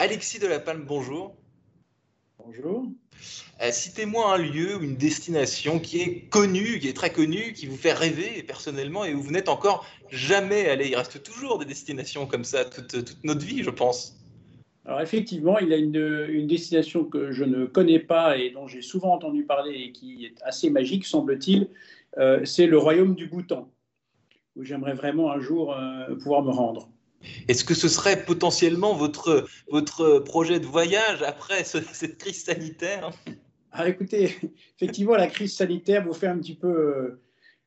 Alexis de la Palme, bonjour. Bonjour. Euh, citez-moi un lieu ou une destination qui est connue, qui est très connue, qui vous fait rêver personnellement et où vous n'êtes encore jamais allé. Il reste toujours des destinations comme ça toute, toute notre vie, je pense. Alors effectivement, il y a une, destination que je ne connais pas et dont j'ai souvent entendu parler et qui est assez magique, semble-t-il. Euh, c'est le royaume du Bhoutan, où j'aimerais vraiment un jour euh, pouvoir me rendre. Est-ce que ce serait potentiellement votre, votre projet de voyage après cette crise sanitaire? Ah, Écoutez, effectivement, la crise sanitaire vous fait un petit peu, euh,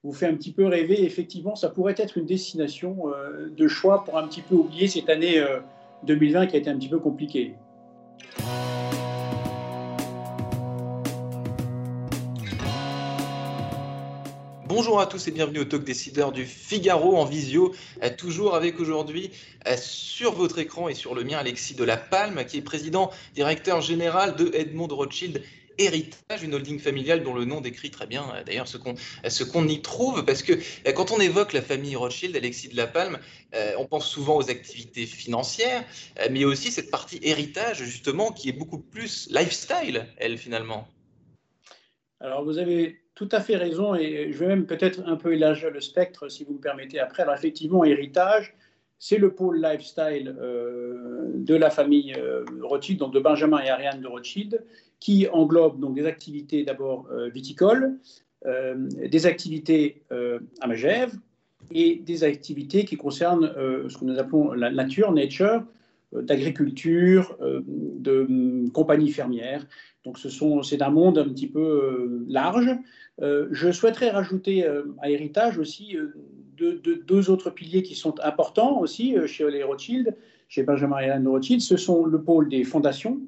vous fait un petit peu rêver. Effectivement, ça pourrait être une destination euh, de choix pour un petit peu oublier cette année 2020 euh, qui a été un petit peu compliquée. Bonjour à tous et bienvenue au Talk Décideur du Figaro en visio, euh, toujours avec aujourd'hui euh, sur votre écran et sur le mien Alexis de la Palme, qui est président directeur général de Edmond Rothschild Héritage, une holding familiale dont le nom décrit très bien euh, d'ailleurs ce qu'on y trouve, parce que quand on évoque la famille Rothschild, Alexis de la Palme, on pense souvent aux activités financières, mais aussi cette partie héritage justement qui est beaucoup plus lifestyle, elle finalement. Alors vous avez tout à fait raison et je vais même peut-être un peu élargir le spectre si vous me permettez après. Alors effectivement, héritage, c'est le pôle lifestyle euh, de la famille euh, Rothschild, donc de Benjamin et Ariane de Rothschild, qui englobe donc des activités d'abord euh, viticoles, des activités à Magève et des activités qui concernent ce que nous appelons la nature, nature, d'agriculture, de hum, compagnies fermières. Donc ce c'est un monde un petit peu large euh, je souhaiterais rajouter euh, à Héritage aussi euh, deux, autres piliers qui sont importants aussi chez les Rothschild, chez Benjamin et Anne Rothschild. Ce sont le pôle des fondations,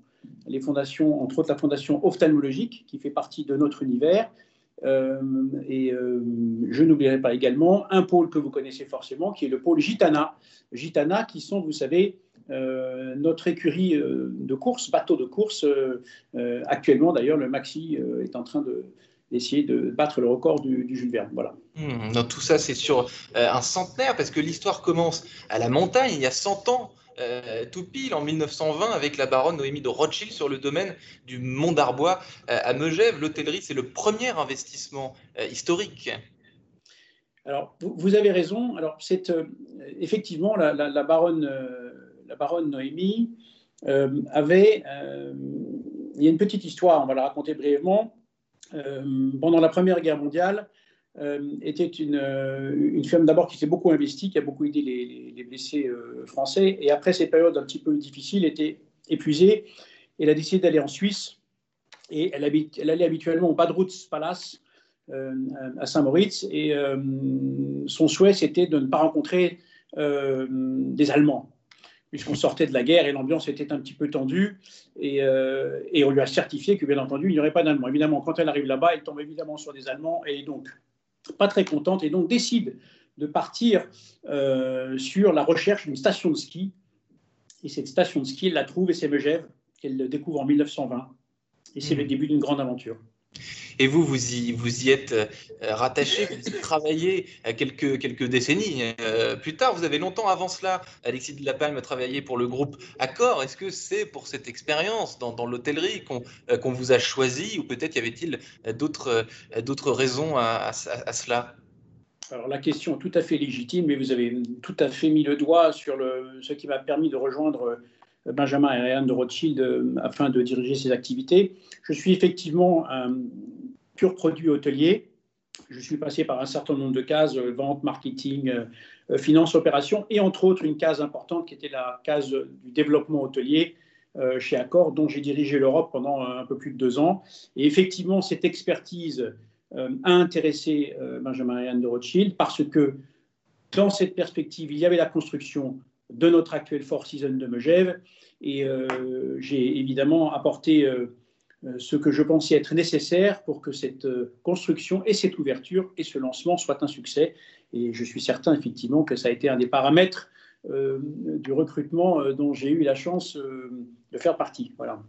les fondations, entre autres la fondation ophtalmologique qui fait partie de notre univers. et je n'oublierai pas également un pôle que vous connaissez forcément, qui est le pôle Gitana. Gitana, qui sont, vous savez, notre écurie de course, bateau de course. actuellement, d'ailleurs, le Maxi est en train de, essayer de battre le record du, Jules Verne. Voilà. Hmm, donc tout ça, c'est sur euh, un centenaire, parce que l'histoire commence à la montagne, il y a 100 ans. Euh, tout pile en 1920 avec la baronne Noémie de Rothschild sur le domaine du Mont d'Arbois euh, à Megève. L'hôtellerie, c'est le premier investissement historique. Alors, vous, avez raison. Alors, c'est effectivement la, baronne, la baronne Noémie avait. il y a une petite histoire, on va la raconter brièvement. Euh, pendant la Première Guerre mondiale, euh, était une, euh, une femme d'abord qui s'est beaucoup investie, qui a beaucoup aidé les, blessés français. Et après ces périodes un petit peu difficiles, était épuisée. Elle a décidé d'aller en Suisse. Et elle, habite, elle allait habituellement au Badrutz Palace à Saint-Moritz. Et son souhait, c'était de ne pas rencontrer des Allemands puisqu'on sortait de la guerre et l'ambiance était un petit peu tendue. Euh, et, on lui a certifié que, bien entendu, il n'y aurait pas d'Allemands. Évidemment, quand elle arrive là-bas, elle tombe évidemment sur des Allemands et donc pas très contente et donc décide de partir euh, sur la recherche d'une station de ski. Et cette station de ski, elle la trouve et c'est Megève qu'elle découvre en 1920. Et c'est le mmh. début d'une grande aventure. Et vous, vous y, êtes euh, rattaché, vous y travaillez quelques, quelques décennies euh, plus tard. Vous avez longtemps avant cela, Alexis de la Palme travaillé pour le groupe Accor. Est-ce que c'est pour cette expérience dans, l'hôtellerie qu'on euh, vous a choisi ou peut-être y avait-il d'autres raisons à, cela? Alors la question est tout à fait légitime, mais vous avez tout à fait mis le doigt sur ce qui m'a permis de rejoindre Benjamin Anne de Rothschild afin de diriger ces activités. Je suis effectivement un pur produit hôtelier. Je suis passé par un certain nombre de cases, euh, vente, marketing, euh, euh, finance, opération, et entre autres une case importante qui était la case du développement hôtelier chez Accor, dont j'ai dirigé l'Europe pendant un peu plus de deux ans. Et effectivement, cette expertise a intéressé Benjamin Anne de Rothschild parce que dans cette perspective, il y avait la construction de notre actuel Four Seasons de Megève. Et j'ai évidemment apporté euh, ce que je pensais être nécessaire pour que cette euh, construction et cette ouverture et ce lancement soient un succès. Et je suis certain effectivement que ça a été un des paramètres euh, du recrutement dont j'ai eu la chance de faire partie. Voilà.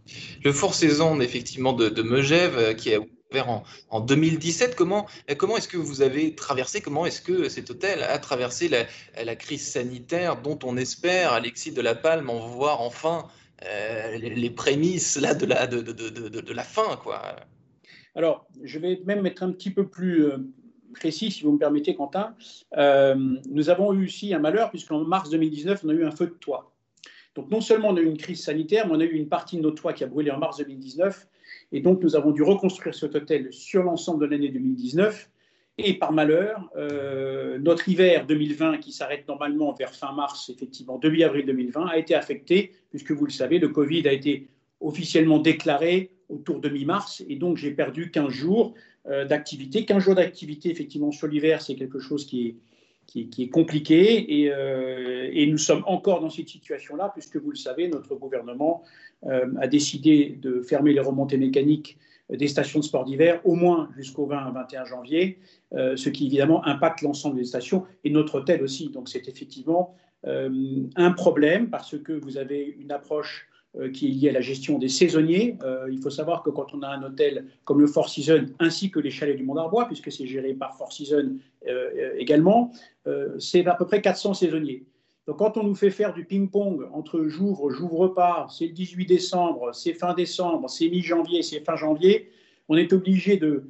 Le Four Saison effectivement de, de Megève qui a en, en 2017. Comment, comment est-ce que vous avez traversé, comment est-ce que cet hôtel a traversé la, crise sanitaire dont on espère, Alexis de la Palme, en voir enfin les prémices là, de, la, de, la fin. Quoi? Alors, je vais même être un petit peu plus précis, si vous me permettez, Quentin. nous avons eu aussi un malheur, puisqu'en mars 2019, on a eu un feu de toit. Donc, non seulement on a eu une crise sanitaire, mais on a eu une partie de notre toit qui a brûlé en mars 2019. Et donc, nous avons dû reconstruire cet hôtel sur l'ensemble de l'année 2019. Et par malheur, euh, notre hiver 2020, qui s'arrête normalement vers fin mars, effectivement, début avril 2020, a été affecté, puisque vous le savez, le Covid a été officiellement déclaré autour de mi-mars. Et donc, j'ai perdu 15 jours euh, d'activité. 15 jours d'activité, effectivement, sur l'hiver, c'est quelque chose qui est, qui, est compliqué. Et, euh, et, nous sommes encore dans cette situation-là, puisque vous le savez, notre gouvernement a décidé de fermer les remontées mécaniques des stations de sport d'hiver, au moins jusqu'au 20-21 janvier, euh, ce qui évidemment impacte l'ensemble des stations et notre hôtel aussi. Donc c'est effectivement euh, un problème parce que vous avez une approche euh, qui est liée à la gestion des saisonniers. il faut savoir que quand on a un hôtel comme le Four Seasons ainsi que les chalets du Mont d'Arbois, puisque c'est géré par Four Seasons également, c'est à peu près 400 saisonniers. Donc, quand on nous fait faire du ping-pong entre j'ouvre, j'ouvre pas, c'est le 18 décembre, c'est fin décembre, c'est mi-janvier, c'est fin janvier, on est obligé de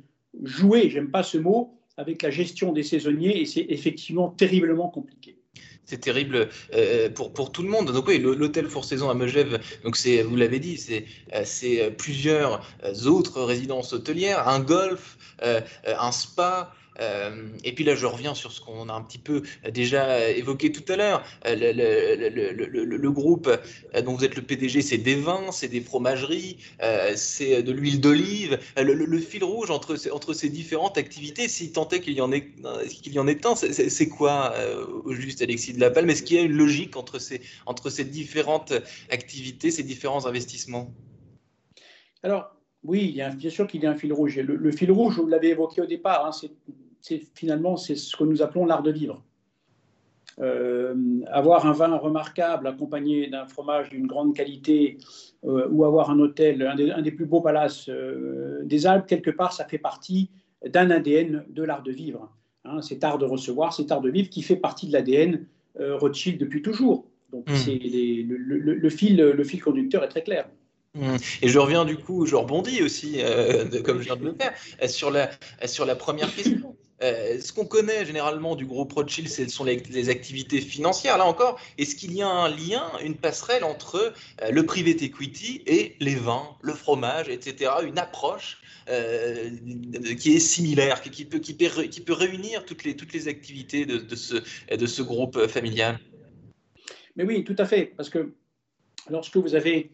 jouer, j'aime pas ce mot, avec la gestion des saisonniers et c'est effectivement terriblement compliqué. C'est terrible euh, pour, pour tout le monde. Donc oui, l'hôtel Four Saison à Megève, donc c'est, vous l'avez dit, c'est, euh, c'est plusieurs autres résidences hôtelières, un golf, un spa, euh, et puis là, je reviens sur ce qu'on a un petit peu déjà évoqué tout à l'heure. Euh, le, groupe euh, dont vous êtes le PDG, c'est des vins, c'est des fromageries, c'est de l'huile d'olive. Le, fil rouge entre, ces différentes activités, si tant est qu'il y en ait, qu'il y en ait un, c'est quoi au juste, Alexis de la Palme Est-ce qu'il y a une logique entre ces, différentes activités, ces différents investissements? Alors, oui, bien sûr qu'il y a un fil rouge. Le, fil rouge, vous l'avez évoqué au départ, hein, c'est finalement c'est ce que nous appelons l'art de vivre. Euh, avoir un vin remarquable accompagné d'un fromage d'une grande qualité euh, ou avoir un hôtel, un des, plus beaux palaces euh, des Alpes, quelque part, ça fait partie d'un ADN de l'art de vivre. Hein, cet art de recevoir, cet art de vivre qui fait partie de l'ADN Rothschild depuis toujours. Donc mmh. le, fil, le fil conducteur est très clair. Mmh. Et je reviens du coup, je rebondis aussi, comme je viens de le faire, sur la, sur la première question. Euh, ce qu'on connaît généralement du groupe Rothschild, ce sont les, activités financières. Là encore, est-ce qu'il y a un lien, une passerelle entre euh, le private equity et les vins, le fromage, etc. Une approche euh, qui est similaire, qui, peut, réunir toutes les, toutes les activités de, ce, de ce groupe familial? Mais oui, tout à fait. Parce que lorsque vous avez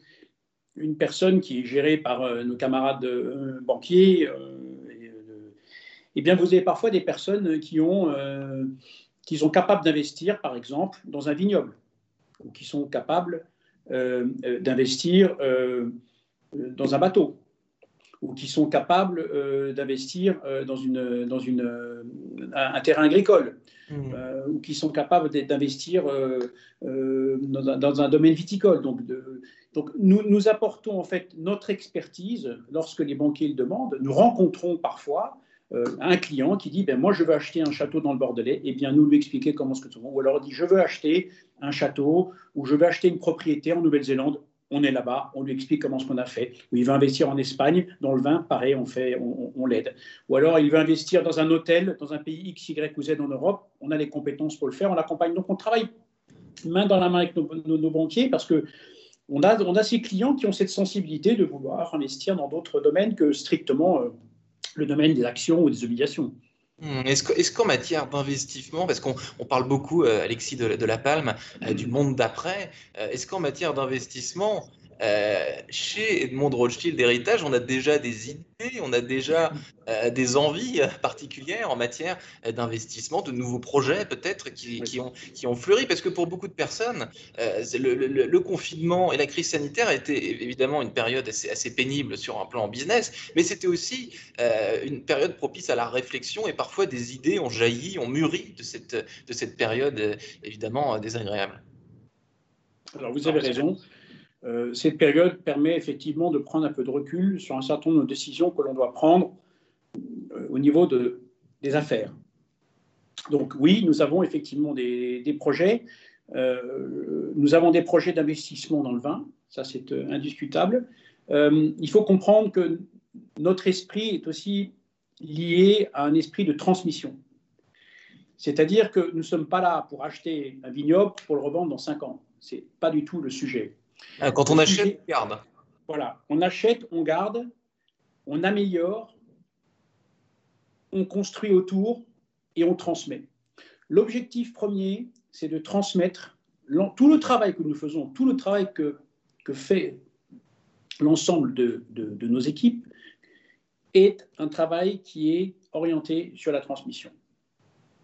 une personne qui est gérée par nos camarades banquiers, eh bien, vous avez parfois des personnes qui, ont, euh, qui sont capables d'investir, par exemple, dans un vignoble, ou qui sont capables euh, euh, d'investir dans un bateau, ou qui sont capables d'investir dans, une, dans une, un, terrain agricole, mmh. ou qui sont capables d'investir dans, dans, un domaine viticole. Donc, de, donc nous, nous apportons en fait notre expertise lorsque les banquiers le demandent. Nous rencontrons parfois euh, un client qui dit ben, Moi, je veux acheter un château dans le Bordelais, et eh bien nous lui expliquer comment ce que Ou alors il dit Je veux acheter un château ou je veux acheter une propriété en Nouvelle-Zélande. On est là-bas, on lui explique comment ce qu'on a fait. Ou il veut investir en Espagne, dans le vin, pareil, on, fait, on, l'aide. Ou alors il veut investir dans un hôtel, dans un pays X, Y ou Z en Europe, on a les compétences pour le faire, on l'accompagne. Donc on travaille main dans la main avec nos, banquiers parce que on a, on a ces clients qui ont cette sensibilité de vouloir investir dans d'autres domaines que strictement euh, le domaine des actions ou des obligations. Hmm, est-ce qu'en matière d'investissement, parce qu'on parle beaucoup, euh, Alexis de, La Palme, euh, du monde d'après, euh, est-ce qu'en matière d'investissement, euh, chez Edmond Rothschild Héritage, on a déjà des idées, on a déjà euh, des envies particulières en matière d'investissement, de nouveaux projets peut-être qui, ont, qui ont fleuri. Parce que pour beaucoup de personnes, euh, le, confinement et la crise sanitaire a été évidemment une période assez, assez pénible sur un plan business, mais c'était aussi une période propice à la réflexion et parfois des idées ont jailli, ont mûri de cette, de cette période évidemment désagréable. Alors vous avez raison. Euh, cette période permet effectivement de prendre un peu de recul sur un certain nombre de décisions que l'on doit prendre euh, au niveau de, des affaires. Donc oui, nous avons effectivement des, projets. Euh, nous avons des projets d'investissement dans le vin. ça c'est indiscutable. il faut comprendre que notre esprit est aussi lié à un esprit de transmission. C'est-à-dire que nous ne sommes pas là pour acheter un vignoble pour le revendre dans 5 ans. Ce n'est pas du tout le sujet. Ah, quand on achète, on garde. Voilà, on achète, on garde, on améliore, on construit autour et on transmet. L'objectif premier, c'est de transmettre tout le travail que nous faisons, tout le travail que, que fait l'ensemble de, de nos équipes, est un travail qui est orienté sur la transmission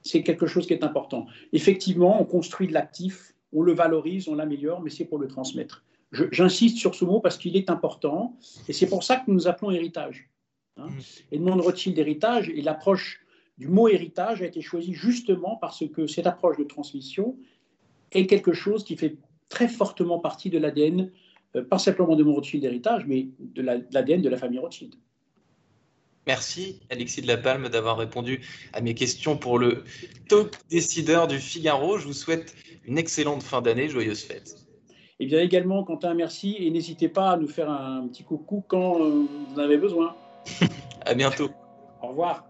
c'est quelque chose qui est important. Effectivement, on construit de l'actif, on le valorise, on l'améliore, mais c'est pour le transmettre. J'insiste sur ce mot parce qu'il est important, et c'est pour ça que nous appelons héritage. Hein. Mmh. Edmond Rothschild héritage, et l'approche du mot héritage a été choisie justement parce que cette approche de transmission est quelque chose qui fait très fortement partie de l'ADN, euh, pas simplement de mon Rothschild héritage, mais de l'ADN de la famille Rothschild. Merci Alexis de la Palme d'avoir répondu à mes questions pour le talk décideur du Figaro. Je vous souhaite une excellente fin d'année, joyeuse fête. Et eh bien également, Quentin, merci et n'hésitez pas à nous faire un petit coucou quand euh, vous en avez besoin. à bientôt. Au revoir.